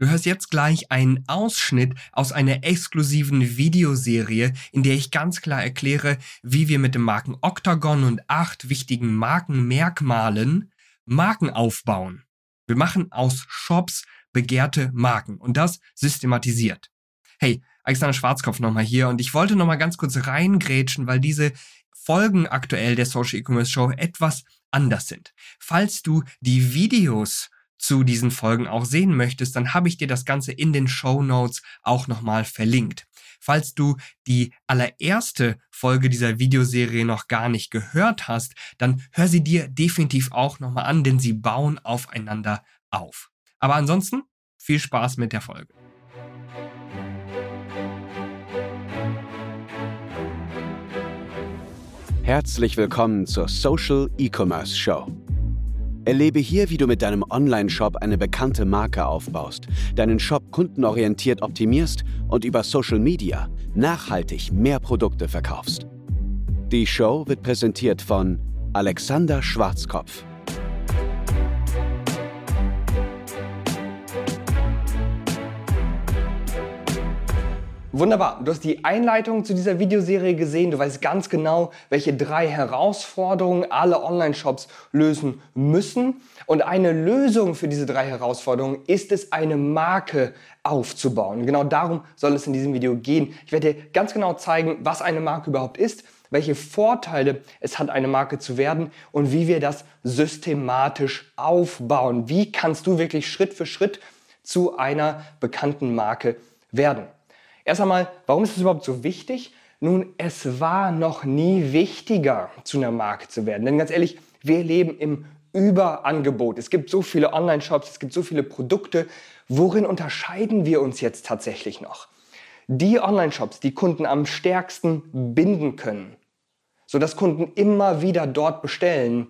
Du hörst jetzt gleich einen Ausschnitt aus einer exklusiven Videoserie, in der ich ganz klar erkläre, wie wir mit dem Marken Octagon und acht wichtigen Markenmerkmalen Marken aufbauen. Wir machen aus Shops begehrte Marken und das systematisiert. Hey, Alexander Schwarzkopf nochmal hier und ich wollte nochmal ganz kurz reingrätschen, weil diese Folgen aktuell der Social E-Commerce Show etwas anders sind. Falls du die Videos zu diesen Folgen auch sehen möchtest, dann habe ich dir das Ganze in den Show Notes auch nochmal verlinkt. Falls du die allererste Folge dieser Videoserie noch gar nicht gehört hast, dann hör sie dir definitiv auch nochmal an, denn sie bauen aufeinander auf. Aber ansonsten viel Spaß mit der Folge. Herzlich willkommen zur Social E-Commerce Show. Erlebe hier, wie du mit deinem Online-Shop eine bekannte Marke aufbaust, deinen Shop kundenorientiert optimierst und über Social Media nachhaltig mehr Produkte verkaufst. Die Show wird präsentiert von Alexander Schwarzkopf. Wunderbar, du hast die Einleitung zu dieser Videoserie gesehen. Du weißt ganz genau, welche drei Herausforderungen alle Online-Shops lösen müssen. Und eine Lösung für diese drei Herausforderungen ist es, eine Marke aufzubauen. Genau darum soll es in diesem Video gehen. Ich werde dir ganz genau zeigen, was eine Marke überhaupt ist, welche Vorteile es hat, eine Marke zu werden und wie wir das systematisch aufbauen. Wie kannst du wirklich Schritt für Schritt zu einer bekannten Marke werden? Erst einmal, warum ist es überhaupt so wichtig? Nun, es war noch nie wichtiger, zu einer Marke zu werden. Denn ganz ehrlich, wir leben im Überangebot. Es gibt so viele Online-Shops, es gibt so viele Produkte. Worin unterscheiden wir uns jetzt tatsächlich noch? Die Online-Shops, die Kunden am stärksten binden können, sodass Kunden immer wieder dort bestellen,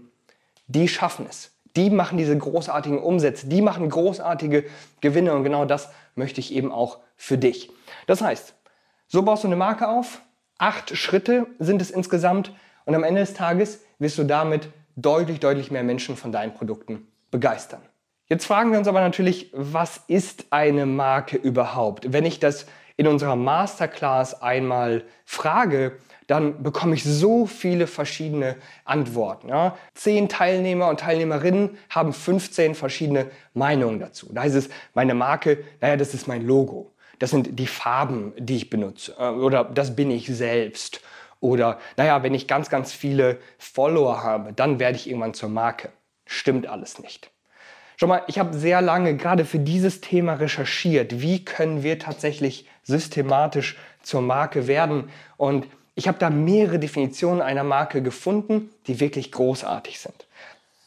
die schaffen es. Die machen diese großartigen Umsätze, die machen großartige Gewinne und genau das möchte ich eben auch für dich. Das heißt, so baust du eine Marke auf, acht Schritte sind es insgesamt und am Ende des Tages wirst du damit deutlich, deutlich mehr Menschen von deinen Produkten begeistern. Jetzt fragen wir uns aber natürlich, was ist eine Marke überhaupt? Wenn ich das in unserer Masterclass einmal frage, dann bekomme ich so viele verschiedene Antworten. Ja. Zehn Teilnehmer und Teilnehmerinnen haben 15 verschiedene Meinungen dazu. Da heißt es, meine Marke, naja, das ist mein Logo. Das sind die Farben, die ich benutze. Äh, oder das bin ich selbst. Oder, naja, wenn ich ganz, ganz viele Follower habe, dann werde ich irgendwann zur Marke. Stimmt alles nicht. Schau mal, ich habe sehr lange gerade für dieses Thema recherchiert. Wie können wir tatsächlich systematisch zur Marke werden? Und ich habe da mehrere Definitionen einer Marke gefunden, die wirklich großartig sind.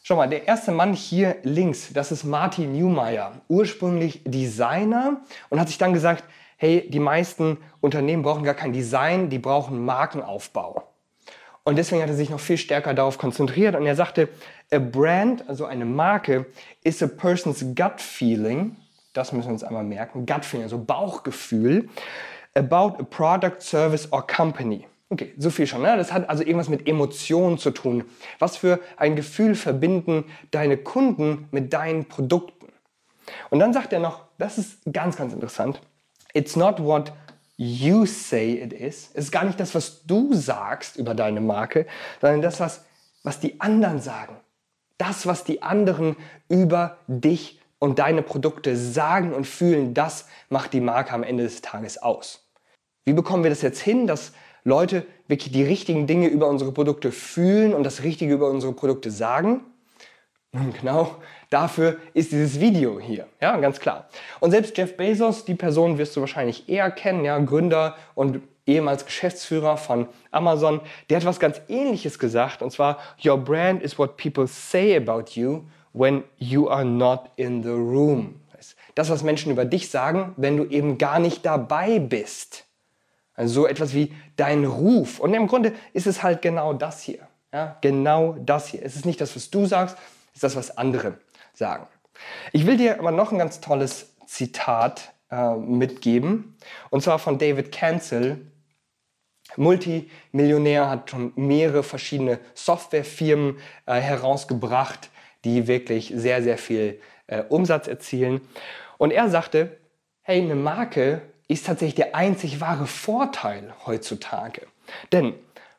Schau mal, der erste Mann hier links, das ist Martin Newmeyer, ursprünglich Designer und hat sich dann gesagt, hey, die meisten Unternehmen brauchen gar kein Design, die brauchen Markenaufbau. Und deswegen hat er sich noch viel stärker darauf konzentriert und er sagte, a brand, also eine Marke, is a person's gut feeling, das müssen wir uns einmal merken, gut feeling, also Bauchgefühl, about a product, service or company. Okay, so viel schon. Ne? Das hat also irgendwas mit Emotionen zu tun. Was für ein Gefühl verbinden deine Kunden mit deinen Produkten? Und dann sagt er noch, das ist ganz, ganz interessant. It's not what you say it is. Es ist gar nicht das, was du sagst über deine Marke, sondern das, was, was die anderen sagen. Das, was die anderen über dich und deine Produkte sagen und fühlen, das macht die Marke am Ende des Tages aus. Wie bekommen wir das jetzt hin, dass Leute wirklich die richtigen Dinge über unsere Produkte fühlen und das Richtige über unsere Produkte sagen? Nun genau dafür ist dieses Video hier, ja, ganz klar. Und selbst Jeff Bezos, die Person wirst du wahrscheinlich eher kennen, ja, Gründer und ehemals Geschäftsführer von Amazon, der hat was ganz ähnliches gesagt und zwar Your brand is what people say about you when you are not in the room. Das, was Menschen über dich sagen, wenn du eben gar nicht dabei bist. Also so etwas wie dein Ruf. Und im Grunde ist es halt genau das hier. Ja, genau das hier. Es ist nicht das, was du sagst, es ist das, was andere sagen. Ich will dir aber noch ein ganz tolles Zitat äh, mitgeben. Und zwar von David Cancel. Multimillionär hat schon mehrere verschiedene Softwarefirmen äh, herausgebracht, die wirklich sehr, sehr viel äh, Umsatz erzielen. Und er sagte, hey, eine Marke ist tatsächlich der einzig wahre Vorteil heutzutage. Denn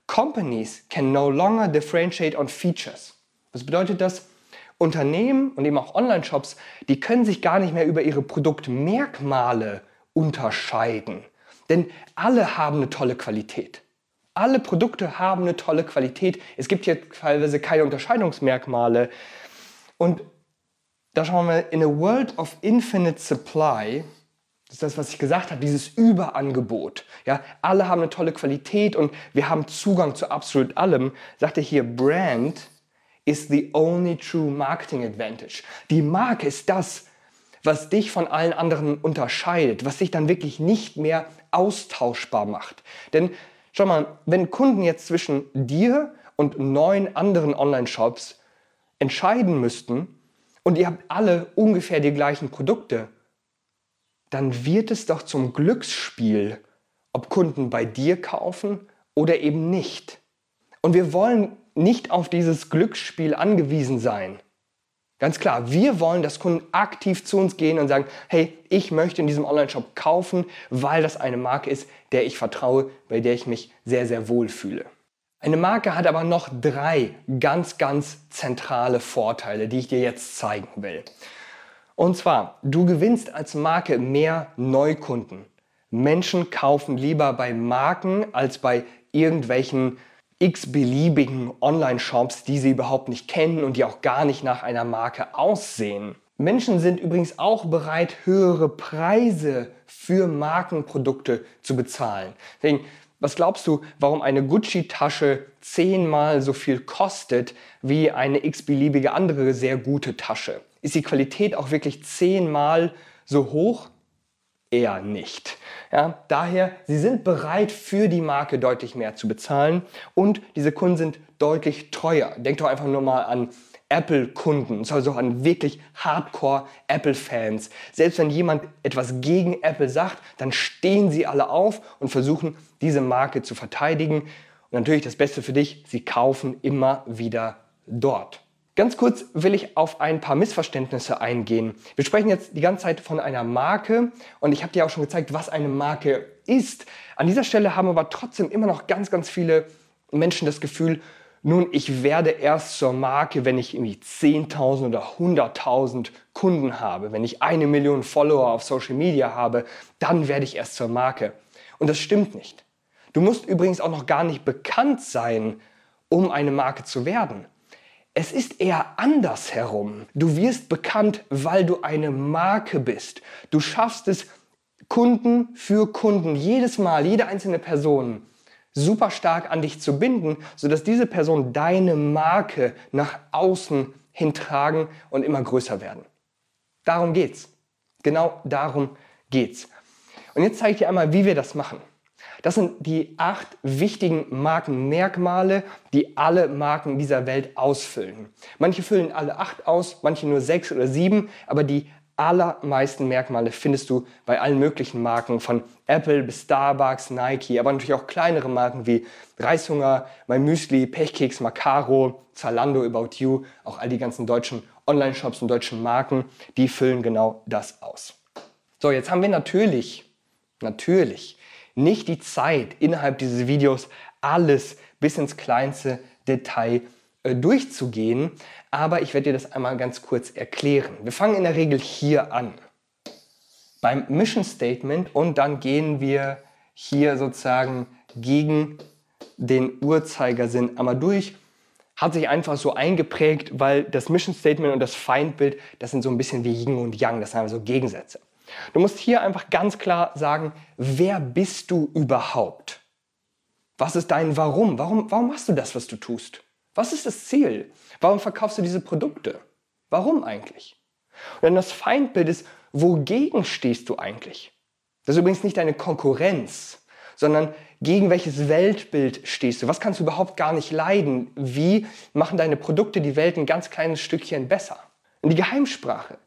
Companies can no longer differentiate on features. Was bedeutet das? Unternehmen und eben auch Online-Shops, die können sich gar nicht mehr über ihre Produktmerkmale unterscheiden. Denn alle haben eine tolle Qualität. Alle Produkte haben eine tolle Qualität. Es gibt hier teilweise keine Unterscheidungsmerkmale. Und da schauen wir, in a world of infinite supply, das ist das, was ich gesagt habe, dieses Überangebot. Ja, alle haben eine tolle Qualität und wir haben Zugang zu absolut allem. Sagt er hier, Brand is the only true marketing advantage. Die Marke ist das, was dich von allen anderen unterscheidet, was dich dann wirklich nicht mehr austauschbar macht. Denn schau mal, wenn Kunden jetzt zwischen dir und neun anderen Online-Shops entscheiden müssten und ihr habt alle ungefähr die gleichen Produkte, dann wird es doch zum Glücksspiel, ob Kunden bei dir kaufen oder eben nicht. Und wir wollen nicht auf dieses Glücksspiel angewiesen sein. Ganz klar, wir wollen, dass Kunden aktiv zu uns gehen und sagen, hey, ich möchte in diesem Online-Shop kaufen, weil das eine Marke ist, der ich vertraue, bei der ich mich sehr, sehr wohl fühle. Eine Marke hat aber noch drei ganz, ganz zentrale Vorteile, die ich dir jetzt zeigen will. Und zwar, du gewinnst als Marke mehr Neukunden. Menschen kaufen lieber bei Marken als bei irgendwelchen x-beliebigen Online-Shops, die sie überhaupt nicht kennen und die auch gar nicht nach einer Marke aussehen. Menschen sind übrigens auch bereit, höhere Preise für Markenprodukte zu bezahlen. Deswegen, was glaubst du, warum eine Gucci-Tasche zehnmal so viel kostet wie eine x-beliebige andere sehr gute Tasche? Ist die Qualität auch wirklich zehnmal so hoch? Eher nicht. Ja, daher, sie sind bereit, für die Marke deutlich mehr zu bezahlen und diese Kunden sind deutlich treuer. Denk doch einfach nur mal an Apple-Kunden, also an wirklich Hardcore-Apple-Fans. Selbst wenn jemand etwas gegen Apple sagt, dann stehen sie alle auf und versuchen, diese Marke zu verteidigen. Und natürlich das Beste für dich, sie kaufen immer wieder dort. Ganz kurz will ich auf ein paar Missverständnisse eingehen. Wir sprechen jetzt die ganze Zeit von einer Marke und ich habe dir auch schon gezeigt, was eine Marke ist. An dieser Stelle haben aber trotzdem immer noch ganz, ganz viele Menschen das Gefühl, nun, ich werde erst zur Marke, wenn ich irgendwie 10.000 oder 100.000 Kunden habe, wenn ich eine Million Follower auf Social Media habe, dann werde ich erst zur Marke. Und das stimmt nicht. Du musst übrigens auch noch gar nicht bekannt sein, um eine Marke zu werden. Es ist eher andersherum. Du wirst bekannt, weil du eine Marke bist. Du schaffst es, Kunden für Kunden, jedes Mal, jede einzelne Person super stark an dich zu binden, sodass diese Person deine Marke nach außen hintragen und immer größer werden. Darum geht's. Genau darum geht's. Und jetzt zeige ich dir einmal, wie wir das machen. Das sind die acht wichtigen Markenmerkmale, die alle Marken dieser Welt ausfüllen. Manche füllen alle acht aus, manche nur sechs oder sieben, aber die allermeisten Merkmale findest du bei allen möglichen Marken, von Apple bis Starbucks, Nike, aber natürlich auch kleinere Marken wie Reishunger, My Müsli, Pechkeks, Macaro, Zalando, About You, auch all die ganzen deutschen Online-Shops und deutschen Marken, die füllen genau das aus. So, jetzt haben wir natürlich, natürlich nicht die Zeit, innerhalb dieses Videos alles bis ins kleinste Detail äh, durchzugehen, aber ich werde dir das einmal ganz kurz erklären. Wir fangen in der Regel hier an. Beim Mission Statement und dann gehen wir hier sozusagen gegen den Uhrzeigersinn einmal durch. Hat sich einfach so eingeprägt, weil das Mission Statement und das Feindbild, das sind so ein bisschen wie Yin und Yang, das sind also Gegensätze. Du musst hier einfach ganz klar sagen, wer bist du überhaupt? Was ist dein Warum? Warum, warum machst du das, was du tust? Was ist das Ziel? Warum verkaufst du diese Produkte? Warum eigentlich? Und dann das Feindbild ist, wogegen stehst du eigentlich? Das ist übrigens nicht deine Konkurrenz, sondern gegen welches Weltbild stehst du? Was kannst du überhaupt gar nicht leiden? Wie machen deine Produkte die Welt ein ganz kleines Stückchen besser? Und die Geheimsprache.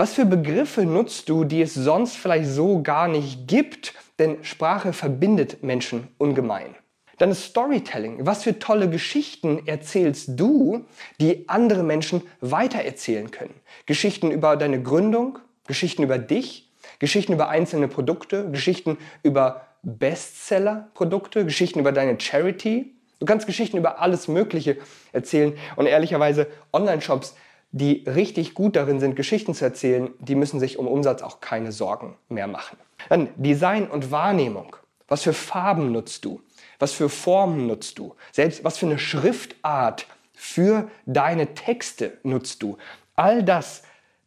Was für Begriffe nutzt du, die es sonst vielleicht so gar nicht gibt? Denn Sprache verbindet Menschen ungemein. Dann ist Storytelling. Was für tolle Geschichten erzählst du, die andere Menschen weitererzählen können? Geschichten über deine Gründung, Geschichten über dich, Geschichten über einzelne Produkte, Geschichten über Bestseller-Produkte, Geschichten über deine Charity. Du kannst Geschichten über alles Mögliche erzählen. Und ehrlicherweise, Online-Shops, die richtig gut darin sind, Geschichten zu erzählen, die müssen sich um Umsatz auch keine Sorgen mehr machen. Dann Design und Wahrnehmung. Was für Farben nutzt du? Was für Formen nutzt du? Selbst was für eine Schriftart für deine Texte nutzt du? All das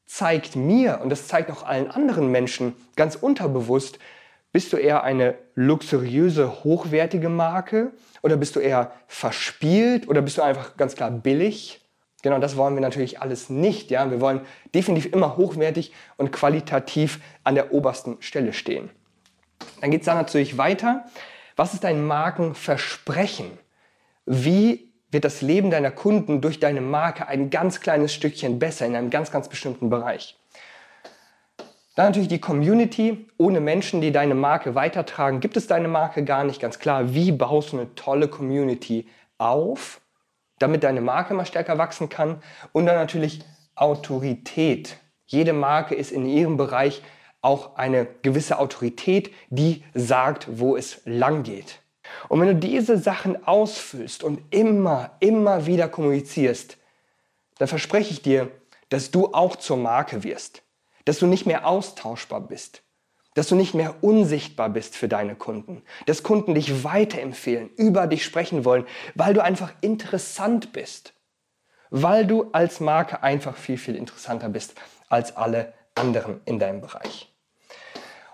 zeigt mir und das zeigt auch allen anderen Menschen ganz unterbewusst, bist du eher eine luxuriöse, hochwertige Marke oder bist du eher verspielt oder bist du einfach ganz klar billig? Genau das wollen wir natürlich alles nicht. Ja? Wir wollen definitiv immer hochwertig und qualitativ an der obersten Stelle stehen. Dann geht es dann natürlich weiter. Was ist dein Markenversprechen? Wie wird das Leben deiner Kunden durch deine Marke ein ganz kleines Stückchen besser in einem ganz, ganz bestimmten Bereich? Dann natürlich die Community. Ohne Menschen, die deine Marke weitertragen, gibt es deine Marke gar nicht. Ganz klar, wie baust du eine tolle Community auf, damit deine Marke mal stärker wachsen kann? Und dann natürlich Autorität. Jede Marke ist in ihrem Bereich auch eine gewisse Autorität, die sagt, wo es lang geht. Und wenn du diese Sachen ausfüllst und immer, immer wieder kommunizierst, dann verspreche ich dir, dass du auch zur Marke wirst dass du nicht mehr austauschbar bist, dass du nicht mehr unsichtbar bist für deine Kunden, dass Kunden dich weiterempfehlen, über dich sprechen wollen, weil du einfach interessant bist, weil du als Marke einfach viel, viel interessanter bist als alle anderen in deinem Bereich.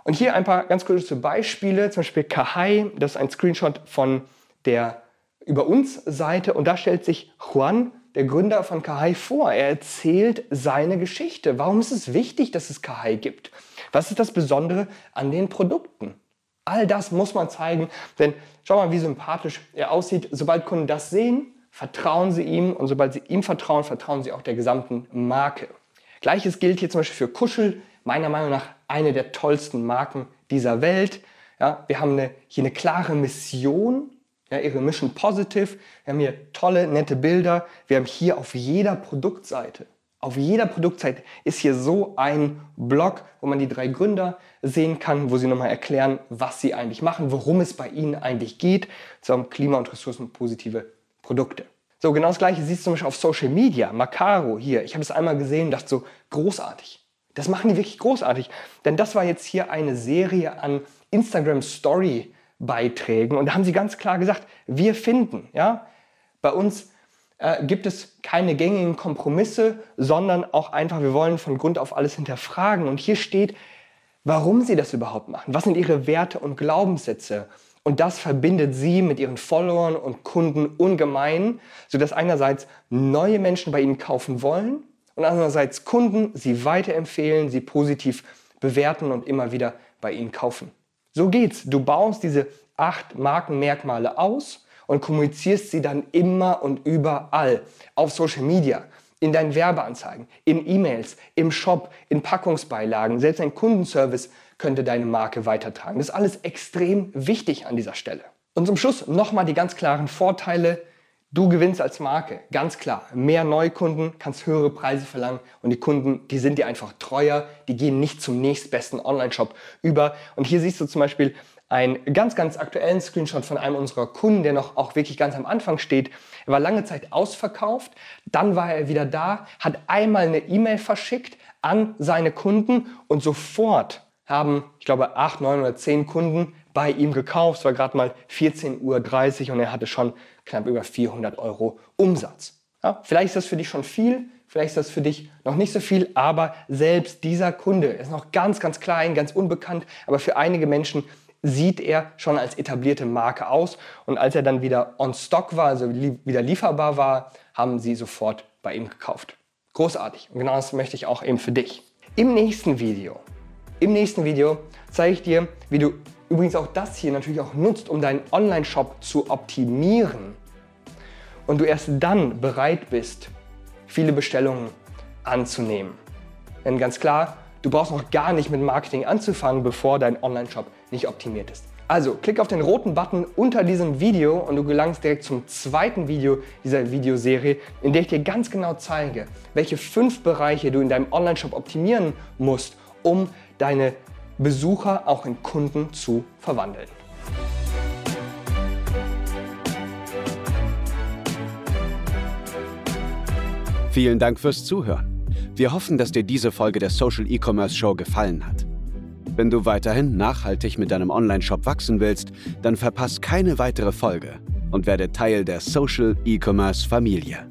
Und hier ein paar ganz kurze Beispiele, zum Beispiel Kahai, das ist ein Screenshot von der Über uns Seite und da stellt sich Juan der Gründer von Kahai vor. Er erzählt seine Geschichte. Warum ist es wichtig, dass es Kahai gibt? Was ist das Besondere an den Produkten? All das muss man zeigen, denn schau mal, wie sympathisch er aussieht. Sobald Kunden das sehen, vertrauen sie ihm und sobald sie ihm vertrauen, vertrauen sie auch der gesamten Marke. Gleiches gilt hier zum Beispiel für Kuschel, meiner Meinung nach eine der tollsten Marken dieser Welt. Ja, wir haben eine, hier eine klare Mission ja, ihre Mission Positive. Wir haben hier tolle, nette Bilder. Wir haben hier auf jeder Produktseite, auf jeder Produktseite ist hier so ein Blog, wo man die drei Gründer sehen kann, wo sie nochmal erklären, was sie eigentlich machen, worum es bei ihnen eigentlich geht, zum Klima- und ressourcenpositive Produkte. So, genau das gleiche siehst du zum Beispiel auf Social Media. Macaro hier. Ich habe es einmal gesehen und dachte so, großartig. Das machen die wirklich großartig. Denn das war jetzt hier eine Serie an Instagram Story Beiträgen. Und da haben sie ganz klar gesagt, wir finden, ja, bei uns äh, gibt es keine gängigen Kompromisse, sondern auch einfach, wir wollen von Grund auf alles hinterfragen. Und hier steht, warum sie das überhaupt machen. Was sind ihre Werte und Glaubenssätze? Und das verbindet sie mit ihren Followern und Kunden ungemein, sodass einerseits neue Menschen bei ihnen kaufen wollen und andererseits Kunden sie weiterempfehlen, sie positiv bewerten und immer wieder bei ihnen kaufen. So geht's. Du baust diese acht Markenmerkmale aus und kommunizierst sie dann immer und überall. Auf Social Media, in deinen Werbeanzeigen, in E-Mails, im Shop, in Packungsbeilagen. Selbst ein Kundenservice könnte deine Marke weitertragen. Das ist alles extrem wichtig an dieser Stelle. Und zum Schluss nochmal die ganz klaren Vorteile. Du gewinnst als Marke, ganz klar. Mehr Neukunden, kannst höhere Preise verlangen und die Kunden, die sind dir einfach treuer, die gehen nicht zum nächstbesten Online-Shop über. Und hier siehst du zum Beispiel einen ganz, ganz aktuellen Screenshot von einem unserer Kunden, der noch auch wirklich ganz am Anfang steht. Er war lange Zeit ausverkauft, dann war er wieder da, hat einmal eine E-Mail verschickt an seine Kunden und sofort haben, ich glaube, acht, neun oder zehn Kunden bei ihm gekauft. Es war gerade mal 14.30 Uhr und er hatte schon knapp über 400 Euro Umsatz. Ja, vielleicht ist das für dich schon viel, vielleicht ist das für dich noch nicht so viel, aber selbst dieser Kunde ist noch ganz, ganz klein, ganz unbekannt, aber für einige Menschen sieht er schon als etablierte Marke aus. Und als er dann wieder on stock war, also wieder lieferbar war, haben sie sofort bei ihm gekauft. Großartig. Und genau das möchte ich auch eben für dich. Im nächsten Video, im nächsten Video zeige ich dir, wie du übrigens auch das hier natürlich auch nutzt, um deinen Online-Shop zu optimieren und du erst dann bereit bist, viele Bestellungen anzunehmen. Denn ganz klar, du brauchst noch gar nicht mit Marketing anzufangen, bevor dein Online-Shop nicht optimiert ist. Also klick auf den roten Button unter diesem Video und du gelangst direkt zum zweiten Video dieser Videoserie, in der ich dir ganz genau zeige, welche fünf Bereiche du in deinem Online-Shop optimieren musst, um deine Besucher auch in Kunden zu verwandeln. Vielen Dank fürs Zuhören. Wir hoffen, dass dir diese Folge der Social E-Commerce Show gefallen hat. Wenn du weiterhin nachhaltig mit deinem Online-Shop wachsen willst, dann verpass keine weitere Folge und werde Teil der Social E-Commerce Familie.